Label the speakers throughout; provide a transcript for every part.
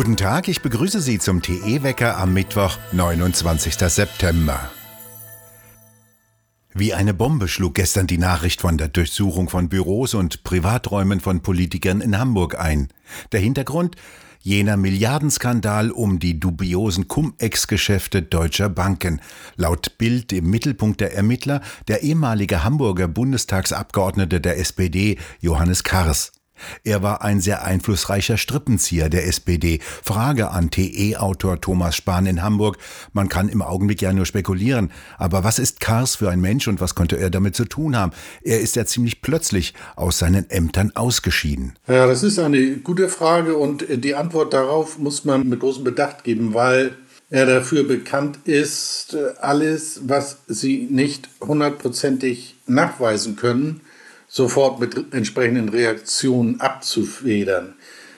Speaker 1: Guten Tag, ich begrüße Sie zum TE-Wecker am Mittwoch, 29. September. Wie eine Bombe schlug gestern die Nachricht von der Durchsuchung von Büros und Privaträumen von Politikern in Hamburg ein. Der Hintergrund? Jener Milliardenskandal um die dubiosen Cum-Ex-Geschäfte deutscher Banken. Laut Bild im Mittelpunkt der Ermittler der ehemalige Hamburger Bundestagsabgeordnete der SPD Johannes Kars. Er war ein sehr einflussreicher Strippenzieher der SPD. Frage an TE-Autor Thomas Spahn in Hamburg. Man kann im Augenblick ja nur spekulieren. Aber was ist Kars für ein Mensch und was konnte er damit zu tun haben? Er ist ja ziemlich plötzlich aus seinen Ämtern ausgeschieden.
Speaker 2: Ja, das ist eine gute Frage und die Antwort darauf muss man mit großem Bedacht geben, weil er dafür bekannt ist, alles, was sie nicht hundertprozentig nachweisen können, sofort mit entsprechenden Reaktionen abzufedern.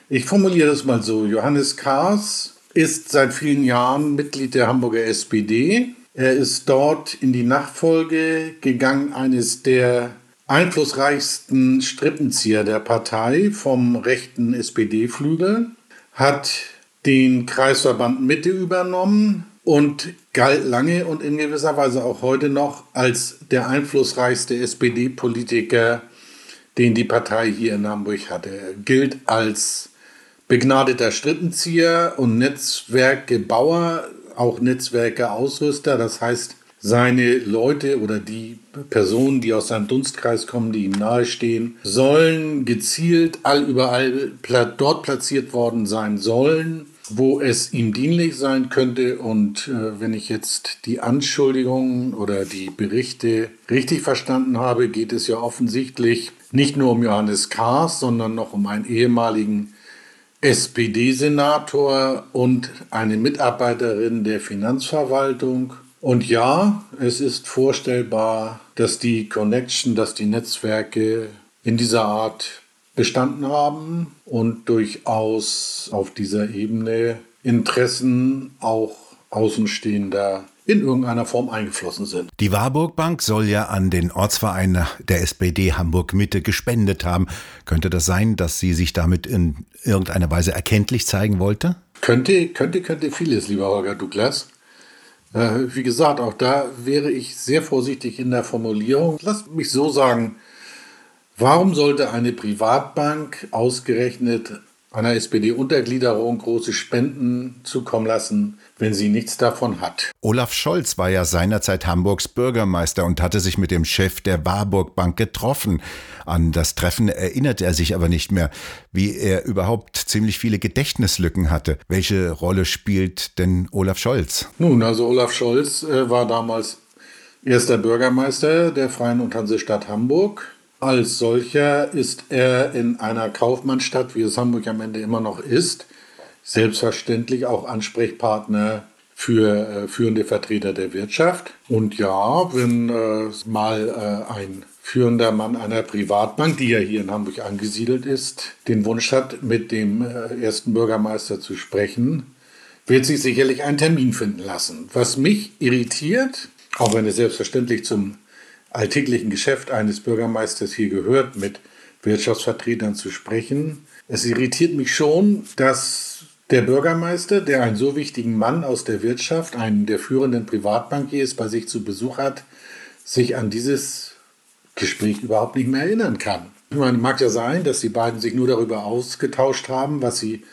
Speaker 2: Ich formuliere das mal so. Johannes Kahrs ist seit vielen Jahren Mitglied der Hamburger SPD. Er ist dort in die Nachfolge gegangen eines der einflussreichsten Strippenzieher der Partei vom rechten SPD-Flügel, hat den Kreisverband Mitte übernommen, und galt lange und in gewisser Weise auch heute noch als der einflussreichste SPD-Politiker, den die Partei hier in Hamburg hatte. Er gilt als begnadeter Strippenzieher und Netzwerkebauer, auch Netzwerkeausrüster. Das heißt, seine Leute oder die Personen, die aus seinem Dunstkreis kommen, die ihm nahestehen, sollen gezielt allüberall dort platziert worden sein sollen, wo es ihm dienlich sein könnte. Und äh, wenn ich jetzt die Anschuldigungen oder die Berichte richtig verstanden habe, geht es ja offensichtlich nicht nur um Johannes Kahrs, sondern noch um einen ehemaligen SPD-Senator und eine Mitarbeiterin der Finanzverwaltung. Und ja, es ist vorstellbar, dass die Connection, dass die Netzwerke in dieser Art bestanden haben und durchaus auf dieser Ebene Interessen auch Außenstehender in irgendeiner Form eingeflossen sind.
Speaker 1: Die Warburg Bank soll ja an den Ortsverein der SPD Hamburg Mitte gespendet haben. Könnte das sein, dass sie sich damit in irgendeiner Weise erkenntlich zeigen wollte?
Speaker 2: Könnte, könnte, könnte vieles, lieber Holger Douglas. Äh, wie gesagt, auch da wäre ich sehr vorsichtig in der Formulierung. Lass mich so sagen, Warum sollte eine Privatbank ausgerechnet einer SPD-Untergliederung große Spenden zukommen lassen, wenn sie nichts davon hat.
Speaker 1: Olaf Scholz war ja seinerzeit Hamburgs Bürgermeister und hatte sich mit dem Chef der Warburg Bank getroffen. An das Treffen erinnert er sich aber nicht mehr, wie er überhaupt ziemlich viele Gedächtnislücken hatte. Welche Rolle spielt denn Olaf Scholz?
Speaker 2: Nun, also Olaf Scholz äh, war damals erster Bürgermeister der Freien und Hansestadt Hamburg als solcher ist er in einer Kaufmannsstadt, wie es Hamburg am Ende immer noch ist, selbstverständlich auch Ansprechpartner für äh, führende Vertreter der Wirtschaft. Und ja, wenn äh, mal äh, ein führender Mann einer Privatbank, die ja hier in Hamburg angesiedelt ist, den Wunsch hat, mit dem äh, ersten Bürgermeister zu sprechen, wird sich sicherlich einen Termin finden lassen. Was mich irritiert, auch wenn es selbstverständlich zum alltäglichen Geschäft eines Bürgermeisters hier gehört, mit Wirtschaftsvertretern zu sprechen. Es irritiert mich schon, dass der Bürgermeister, der einen so wichtigen Mann aus der Wirtschaft, einen der führenden Privatbankiers bei sich zu Besuch hat, sich an dieses Gespräch überhaupt nicht mehr erinnern kann. Ich meine, mag ja sein, dass die beiden sich nur darüber ausgetauscht haben, was sie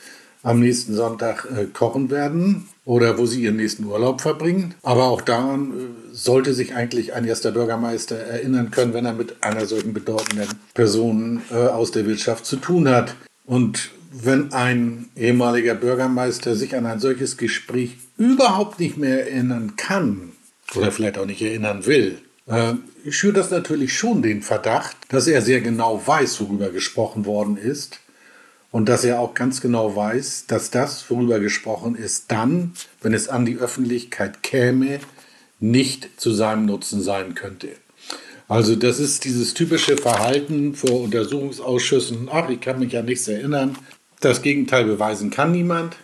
Speaker 2: am nächsten Sonntag äh, kochen werden oder wo sie ihren nächsten Urlaub verbringen. Aber auch daran äh, sollte sich eigentlich ein erster Bürgermeister erinnern können, wenn er mit einer solchen bedeutenden Person äh, aus der Wirtschaft zu tun hat. Und wenn ein ehemaliger Bürgermeister sich an ein solches Gespräch überhaupt nicht mehr erinnern kann oder vielleicht auch nicht erinnern will, äh, schürt das natürlich schon den Verdacht, dass er sehr genau weiß, worüber gesprochen worden ist und dass er auch ganz genau weiß, dass das, worüber gesprochen ist, dann, wenn es an die Öffentlichkeit käme, nicht zu seinem Nutzen sein könnte. Also das ist dieses typische Verhalten vor Untersuchungsausschüssen. Ach, ich kann mich ja nichts erinnern. Das Gegenteil beweisen kann niemand,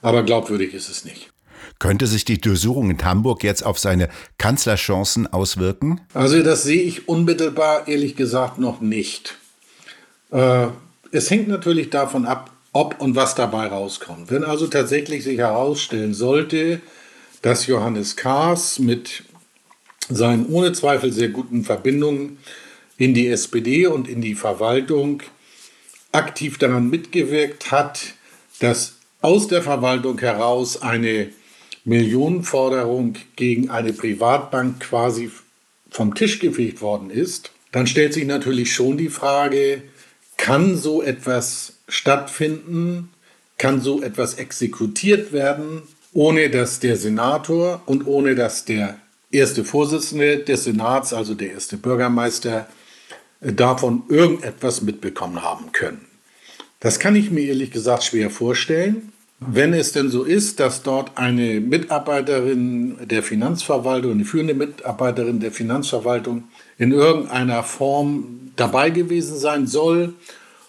Speaker 2: aber glaubwürdig ist es nicht.
Speaker 1: Könnte sich die Durchsuchung in Hamburg jetzt auf seine Kanzlerchancen auswirken?
Speaker 2: Also das sehe ich unmittelbar, ehrlich gesagt, noch nicht. Äh, es hängt natürlich davon ab, ob und was dabei rauskommt. Wenn also tatsächlich sich herausstellen sollte, dass Johannes Kahrs mit seinen ohne Zweifel sehr guten Verbindungen in die SPD und in die Verwaltung aktiv daran mitgewirkt hat, dass aus der Verwaltung heraus eine Millionenforderung gegen eine Privatbank quasi vom Tisch gefegt worden ist, dann stellt sich natürlich schon die Frage, kann so etwas stattfinden, kann so etwas exekutiert werden, ohne dass der Senator und ohne dass der erste Vorsitzende des Senats, also der erste Bürgermeister, davon irgendetwas mitbekommen haben können. Das kann ich mir ehrlich gesagt schwer vorstellen. Wenn es denn so ist, dass dort eine Mitarbeiterin der Finanzverwaltung, eine führende Mitarbeiterin der Finanzverwaltung in irgendeiner Form dabei gewesen sein soll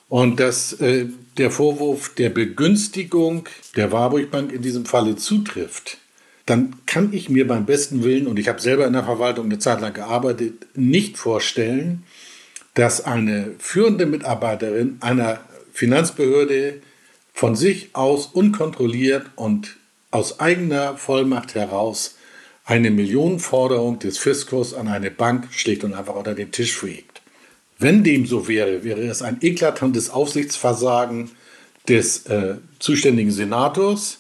Speaker 2: und dass äh, der Vorwurf der Begünstigung der Warburg Bank in diesem Falle zutrifft, dann kann ich mir beim besten Willen, und ich habe selber in der Verwaltung eine Zeit lang gearbeitet, nicht vorstellen, dass eine führende Mitarbeiterin einer Finanzbehörde von sich aus unkontrolliert und aus eigener Vollmacht heraus eine Millionenforderung des Fiskus an eine Bank schlicht und einfach unter den Tisch fegt. Wenn dem so wäre, wäre es ein eklatantes Aufsichtsversagen des äh, zuständigen Senators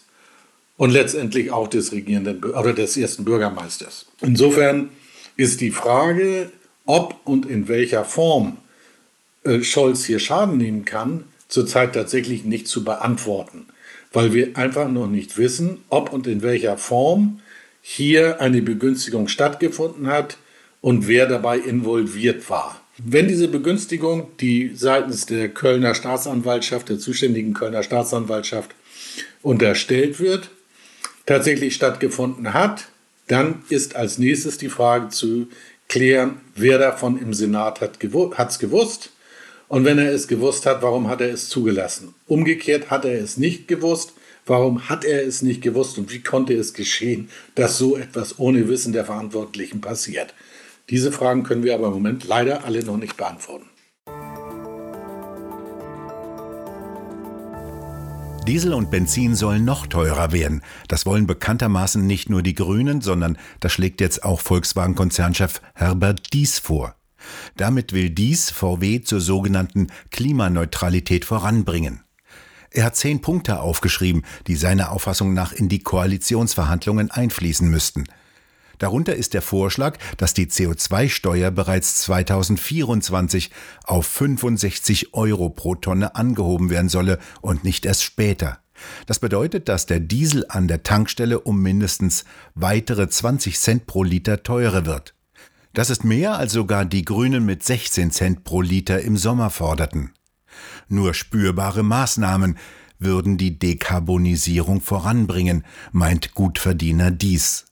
Speaker 2: und letztendlich auch des regierenden oder des ersten Bürgermeisters. Insofern ist die Frage, ob und in welcher Form äh, Scholz hier Schaden nehmen kann, zurzeit tatsächlich nicht zu beantworten, weil wir einfach noch nicht wissen, ob und in welcher Form hier eine Begünstigung stattgefunden hat und wer dabei involviert war. Wenn diese Begünstigung, die seitens der Kölner Staatsanwaltschaft, der zuständigen Kölner Staatsanwaltschaft unterstellt wird, tatsächlich stattgefunden hat, dann ist als nächstes die Frage zu klären, wer davon im Senat hat es gewusst und wenn er es gewusst hat, warum hat er es zugelassen? Umgekehrt hat er es nicht gewusst. Warum hat er es nicht gewusst und wie konnte es geschehen, dass so etwas ohne Wissen der Verantwortlichen passiert? Diese Fragen können wir aber im Moment leider alle noch nicht beantworten.
Speaker 1: Diesel und Benzin sollen noch teurer werden. Das wollen bekanntermaßen nicht nur die Grünen, sondern das schlägt jetzt auch Volkswagen-Konzernchef Herbert Dies vor. Damit will dies VW zur sogenannten Klimaneutralität voranbringen. Er hat zehn Punkte aufgeschrieben, die seiner Auffassung nach in die Koalitionsverhandlungen einfließen müssten. Darunter ist der Vorschlag, dass die CO2-Steuer bereits 2024 auf 65 Euro pro Tonne angehoben werden solle und nicht erst später. Das bedeutet, dass der Diesel an der Tankstelle um mindestens weitere 20 Cent pro Liter teurer wird. Das ist mehr als sogar die Grünen mit 16 Cent pro Liter im Sommer forderten. Nur spürbare Maßnahmen würden die Dekarbonisierung voranbringen, meint Gutverdiener dies.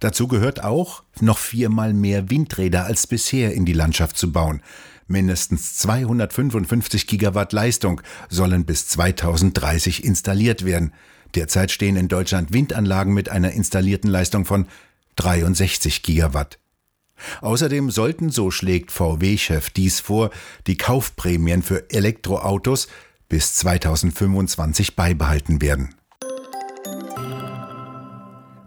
Speaker 1: Dazu gehört auch, noch viermal mehr Windräder als bisher in die Landschaft zu bauen. Mindestens 255 Gigawatt Leistung sollen bis 2030 installiert werden. Derzeit stehen in Deutschland Windanlagen mit einer installierten Leistung von 63 Gigawatt. Außerdem sollten, so schlägt VW-Chef dies vor, die Kaufprämien für Elektroautos bis 2025 beibehalten werden.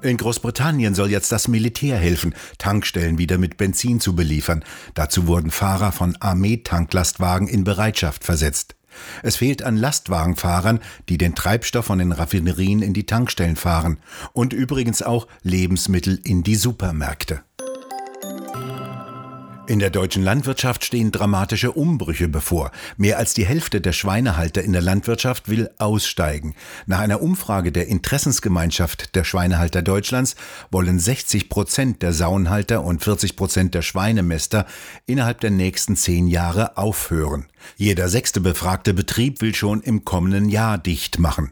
Speaker 1: In Großbritannien soll jetzt das Militär helfen, Tankstellen wieder mit Benzin zu beliefern. Dazu wurden Fahrer von Armeetanklastwagen in Bereitschaft versetzt. Es fehlt an Lastwagenfahrern, die den Treibstoff von den Raffinerien in die Tankstellen fahren und übrigens auch Lebensmittel in die Supermärkte. In der deutschen Landwirtschaft stehen dramatische Umbrüche bevor. Mehr als die Hälfte der Schweinehalter in der Landwirtschaft will aussteigen. Nach einer Umfrage der Interessensgemeinschaft der Schweinehalter Deutschlands wollen 60 Prozent der Sauenhalter und 40 Prozent der Schweinemäster innerhalb der nächsten zehn Jahre aufhören. Jeder sechste befragte Betrieb will schon im kommenden Jahr dicht machen.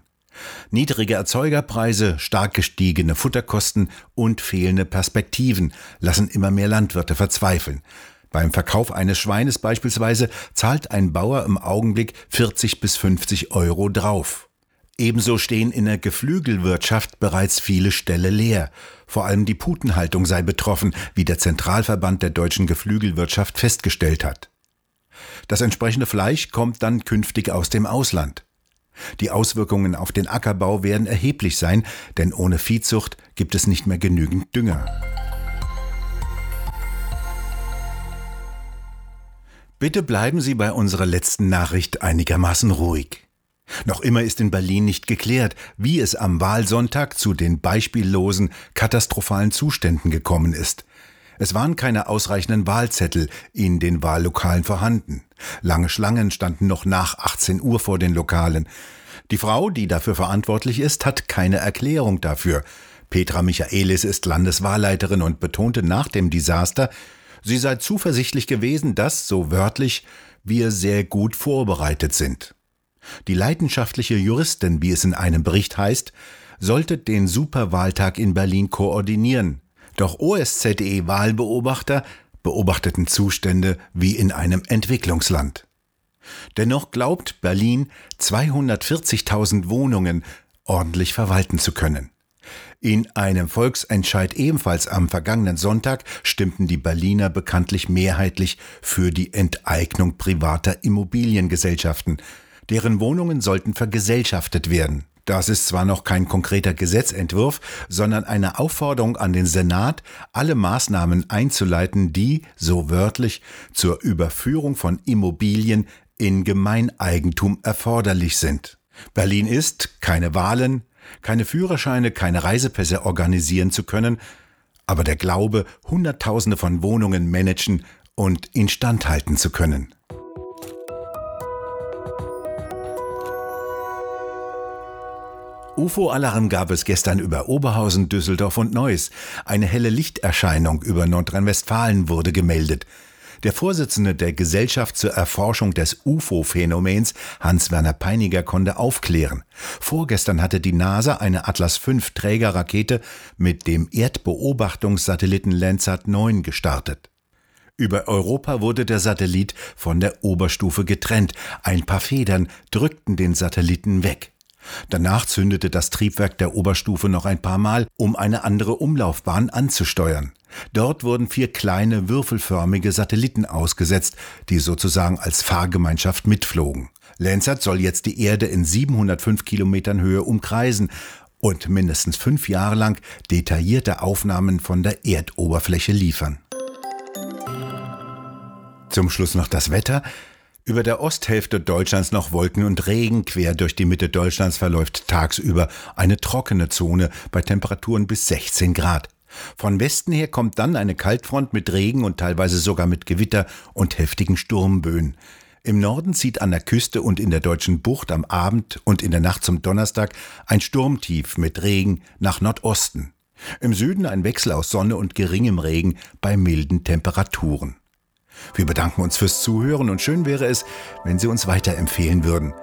Speaker 1: Niedrige Erzeugerpreise, stark gestiegene Futterkosten und fehlende Perspektiven lassen immer mehr Landwirte verzweifeln. Beim Verkauf eines Schweines beispielsweise zahlt ein Bauer im Augenblick 40 bis 50 Euro drauf. Ebenso stehen in der Geflügelwirtschaft bereits viele Ställe leer. Vor allem die Putenhaltung sei betroffen, wie der Zentralverband der deutschen Geflügelwirtschaft festgestellt hat. Das entsprechende Fleisch kommt dann künftig aus dem Ausland. Die Auswirkungen auf den Ackerbau werden erheblich sein, denn ohne Viehzucht gibt es nicht mehr genügend Dünger. Bitte bleiben Sie bei unserer letzten Nachricht einigermaßen ruhig. Noch immer ist in Berlin nicht geklärt, wie es am Wahlsonntag zu den beispiellosen, katastrophalen Zuständen gekommen ist. Es waren keine ausreichenden Wahlzettel in den Wahllokalen vorhanden. Lange Schlangen standen noch nach 18 Uhr vor den Lokalen. Die Frau, die dafür verantwortlich ist, hat keine Erklärung dafür. Petra Michaelis ist Landeswahlleiterin und betonte nach dem Desaster, sie sei zuversichtlich gewesen, dass, so wörtlich, wir sehr gut vorbereitet sind. Die leidenschaftliche Juristin, wie es in einem Bericht heißt, sollte den Superwahltag in Berlin koordinieren. Doch OSZE-Wahlbeobachter beobachteten Zustände wie in einem Entwicklungsland. Dennoch glaubt Berlin 240.000 Wohnungen ordentlich verwalten zu können. In einem Volksentscheid ebenfalls am vergangenen Sonntag stimmten die Berliner bekanntlich mehrheitlich für die Enteignung privater Immobiliengesellschaften. Deren Wohnungen sollten vergesellschaftet werden. Das ist zwar noch kein konkreter Gesetzentwurf, sondern eine Aufforderung an den Senat, alle Maßnahmen einzuleiten, die, so wörtlich, zur Überführung von Immobilien in Gemeineigentum erforderlich sind. Berlin ist, keine Wahlen, keine Führerscheine, keine Reisepässe organisieren zu können, aber der Glaube, Hunderttausende von Wohnungen managen und instand halten zu können. UFO-Alarm gab es gestern über Oberhausen, Düsseldorf und Neuss. Eine helle Lichterscheinung über Nordrhein-Westfalen wurde gemeldet. Der Vorsitzende der Gesellschaft zur Erforschung des UFO-Phänomens, Hans-Werner Peiniger, konnte aufklären. Vorgestern hatte die NASA eine Atlas V Trägerrakete mit dem Erdbeobachtungssatelliten Landsat 9 gestartet. Über Europa wurde der Satellit von der Oberstufe getrennt. Ein paar Federn drückten den Satelliten weg. Danach zündete das Triebwerk der Oberstufe noch ein paar Mal, um eine andere Umlaufbahn anzusteuern. Dort wurden vier kleine würfelförmige Satelliten ausgesetzt, die sozusagen als Fahrgemeinschaft mitflogen. Landsat soll jetzt die Erde in 705 Kilometern Höhe umkreisen und mindestens fünf Jahre lang detaillierte Aufnahmen von der Erdoberfläche liefern. Zum Schluss noch das Wetter. Über der Osthälfte Deutschlands noch Wolken und Regen, quer durch die Mitte Deutschlands verläuft tagsüber eine trockene Zone bei Temperaturen bis 16 Grad. Von Westen her kommt dann eine Kaltfront mit Regen und teilweise sogar mit Gewitter und heftigen Sturmböen. Im Norden zieht an der Küste und in der deutschen Bucht am Abend und in der Nacht zum Donnerstag ein Sturmtief mit Regen nach Nordosten. Im Süden ein Wechsel aus Sonne und geringem Regen bei milden Temperaturen. Wir bedanken uns fürs Zuhören und schön wäre es, wenn Sie uns weiterempfehlen würden.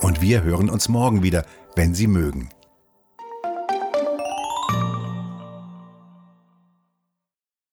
Speaker 1: Und wir hören uns morgen wieder, wenn Sie mögen.